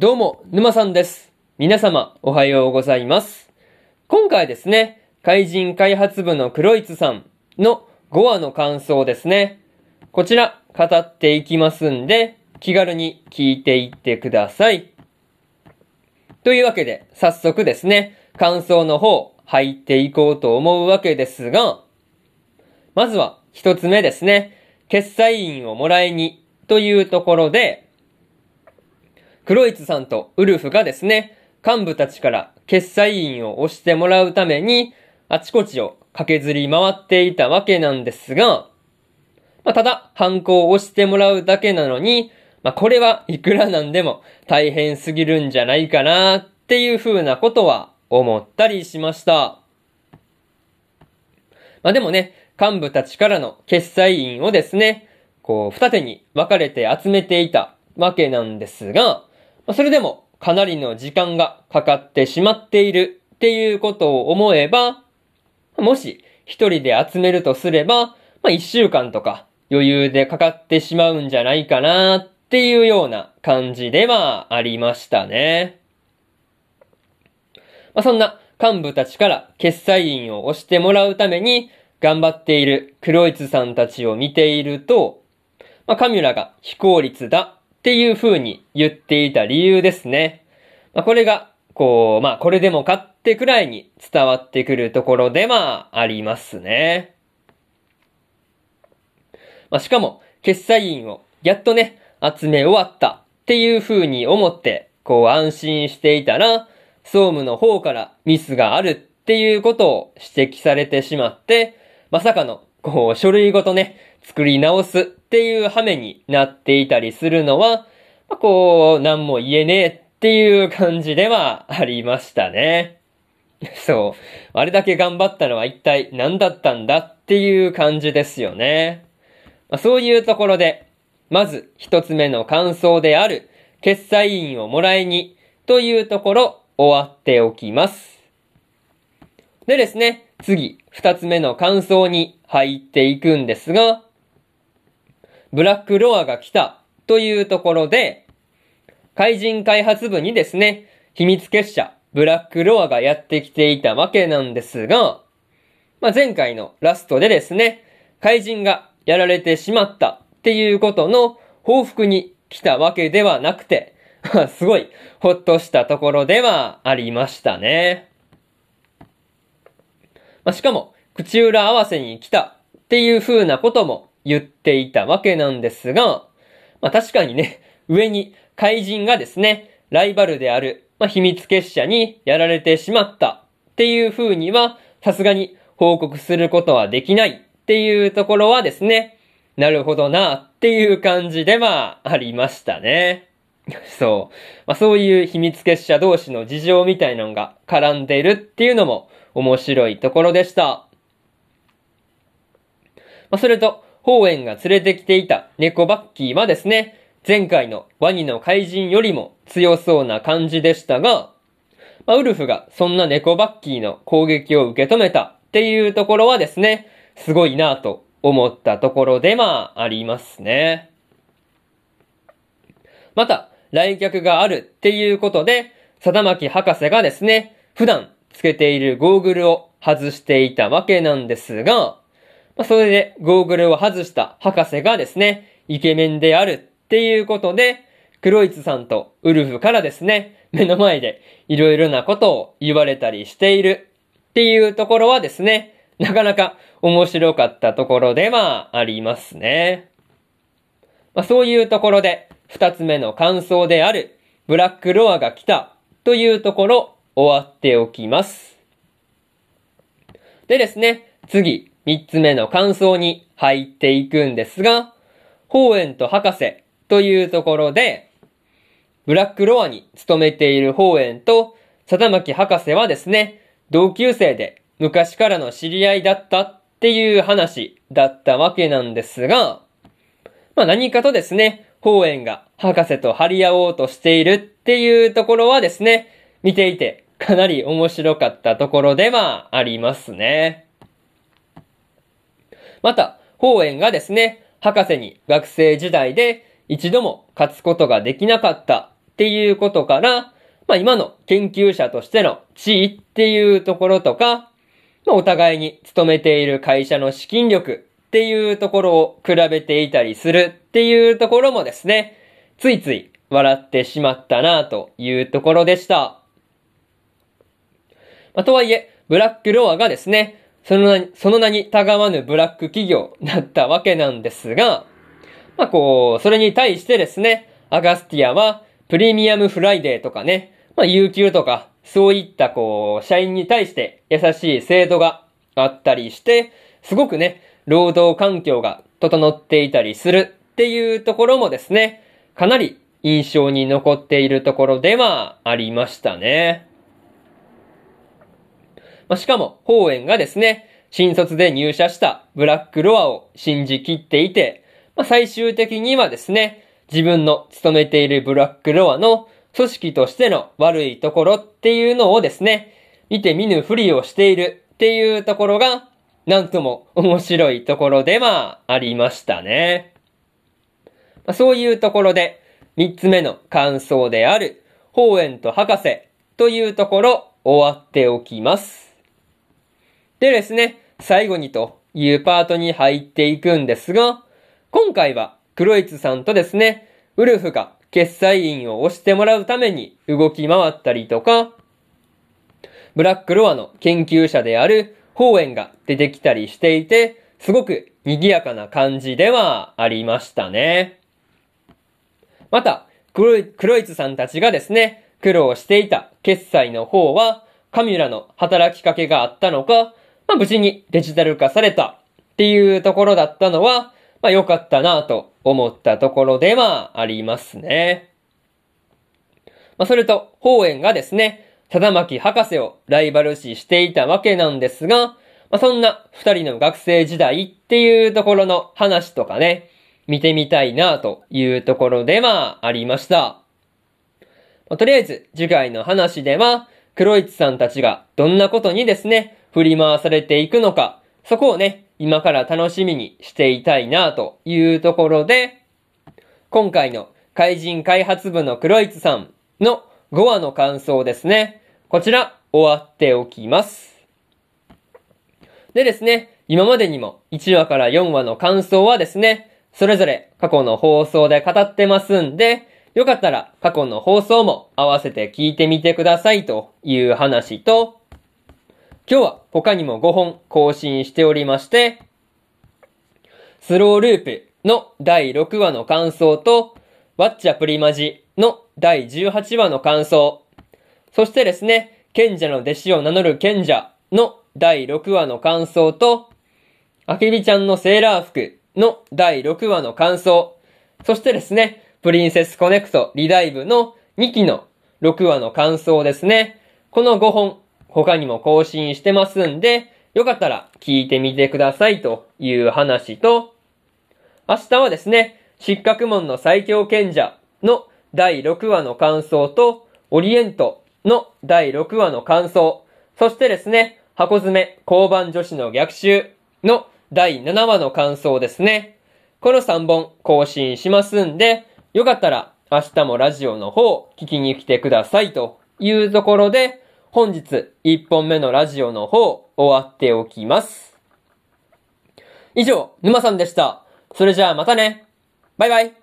どうも、沼さんです。皆様、おはようございます。今回ですね、怪人開発部の黒ツさんの5話の感想ですね。こちら、語っていきますんで、気軽に聞いていってください。というわけで、早速ですね、感想の方、入っていこうと思うわけですが、まずは、一つ目ですね、決済員をもらいに、というところで、黒ツさんとウルフがですね、幹部たちから決済員を押してもらうために、あちこちを駆けずり回っていたわけなんですが、まあ、ただ、ハンコを押してもらうだけなのに、まあ、これはいくらなんでも大変すぎるんじゃないかなっていう風なことは思ったりしました。まあ、でもね、幹部たちからの決済員をですね、こう、二手に分かれて集めていたわけなんですが、それでもかなりの時間がかかってしまっているっていうことを思えば、もし一人で集めるとすれば、まあ、一週間とか余裕でかかってしまうんじゃないかなっていうような感じではありましたね。まあ、そんな幹部たちから決済員を押してもらうために頑張っている黒ツさんたちを見ていると、まあ、カミュラが非効率だっていう風に言っていた理由ですね。まあ、これが、こう、まあ、これでもかってくらいに伝わってくるところではありますね。まあ、しかも、決済員をやっとね、集め終わったっていう風に思って、こう安心していたら、総務の方からミスがあるっていうことを指摘されてしまって、まさかの、こう、書類ごとね、作り直すっていう羽目になっていたりするのは、まあ、こう、何も言えねえっていう感じではありましたね。そう。あれだけ頑張ったのは一体何だったんだっていう感じですよね。まあ、そういうところで、まず一つ目の感想である、決済員をもらいにというところ終わっておきます。でですね、次、二つ目の感想に入っていくんですが、ブラックロアが来たというところで、怪人開発部にですね、秘密結社、ブラックロアがやってきていたわけなんですが、まあ、前回のラストでですね、怪人がやられてしまったっていうことの報復に来たわけではなくて、すごいほっとしたところではありましたね。まあ、しかも、口裏合わせに来たっていう風なことも言っていたわけなんですが、まあ、確かにね、上に怪人がですね、ライバルである、まあ、秘密結社にやられてしまったっていう風には、さすがに報告することはできないっていうところはですね、なるほどなっていう感じではありましたね。そう。まあ、そういう秘密結社同士の事情みたいなのが絡んでるっていうのも面白いところでした。まあ、それと、ホーエンが連れてきていた猫バッキーはですね、前回のワニの怪人よりも強そうな感じでしたが、まあ、ウルフがそんな猫バッキーの攻撃を受け止めたっていうところはですね、すごいなぁと思ったところでまあありますね。また、来客があるっていうことで、貞巻博士がですね、普段つけているゴーグルを外していたわけなんですが、まあ、それでゴーグルを外した博士がですね、イケメンであるっていうことで、クロイツさんとウルフからですね、目の前でいろいろなことを言われたりしているっていうところはですね、なかなか面白かったところではありますね。まあ、そういうところで、二つ目の感想である、ブラックロアが来たというところ、終わっておきます。でですね、次、三つ目の感想に入っていくんですが、ホーエンと博士というところで、ブラックロアに勤めているホーエンと、貞巻博士はですね、同級生で昔からの知り合いだったっていう話だったわけなんですが、まあ何かとですね、ホーエンが博士と張り合おうとしているっていうところはですね、見ていてかなり面白かったところではありますね。また、ホーエンがですね、博士に学生時代で一度も勝つことができなかったっっていうことから、まあ今の研究者としての地位っていうところとか、まあお互いに勤めている会社の資金力っていうところを比べていたりするっていうところもですね、ついつい笑ってしまったなというところでした。まあ、とはいえ、ブラックロアがですね、その名に、その名にたがわぬブラック企業だったわけなんですが、まあこう、それに対してですね、アガスティアはプレミアムフライデーとかね、まあ有給とか、そういったこう、社員に対して優しい制度があったりして、すごくね、労働環境が整っていたりするっていうところもですね、かなり印象に残っているところではありましたね。まあ、しかも、法園がですね、新卒で入社したブラックロアを信じきっていて、まあ、最終的にはですね、自分の勤めているブラックロアの組織としての悪いところっていうのをですね、見て見ぬふりをしているっていうところがなんとも面白いところではありましたね。まあ、そういうところで、三つ目の感想である、法園と博士というところ終わっておきます。でですね、最後にというパートに入っていくんですが、今回はクロイツさんとですね、ウルフが決済員を押してもらうために動き回ったりとか、ブラックロアの研究者である公園が出てきたりしていて、すごく賑やかな感じではありましたね。また、クロイクロイツさんたちがですね、苦労していた決済の方は、カミュラの働きかけがあったのか、まあ無事にデジタル化されたっていうところだったのは、まあ良かったなと思ったところではありますね。まあそれと、法園がですね、貞巻博士をライバル視していたわけなんですが、まあ、そんな二人の学生時代っていうところの話とかね、見てみたいなというところではありました。まあ、とりあえず次回の話では、クロイツさんたちがどんなことにですね、振り回されていくのか、そこをね、今から楽しみにしていたいなというところで、今回の怪人開発部のクロイツさんの5話の感想ですね。こちら、終わっておきます。でですね、今までにも1話から4話の感想はですね、それぞれ過去の放送で語ってますんで、よかったら過去の放送も合わせて聞いてみてくださいという話と、今日は他にも5本更新しておりまして、スローループの第6話の感想と、ワッチャプリマジの第18話の感想。そしてですね、賢者の弟子を名乗る賢者の第6話の感想と、あけびちゃんのセーラー服の第6話の感想。そしてですね、プリンセスコネクトリダイブの2期の6話の感想ですね。この5本、他にも更新してますんで、よかったら聞いてみてくださいという話と、明日はですね、失格門の最強賢者の第6話の感想と、オリエントの第6話の感想、そしてですね、箱詰め交番女子の逆襲の第7話の感想ですね。この3本更新しますんで、よかったら明日もラジオの方聞きに来てくださいというところで、本日1本目のラジオの方終わっておきます。以上、沼さんでした。それじゃあまたね。バイバイ。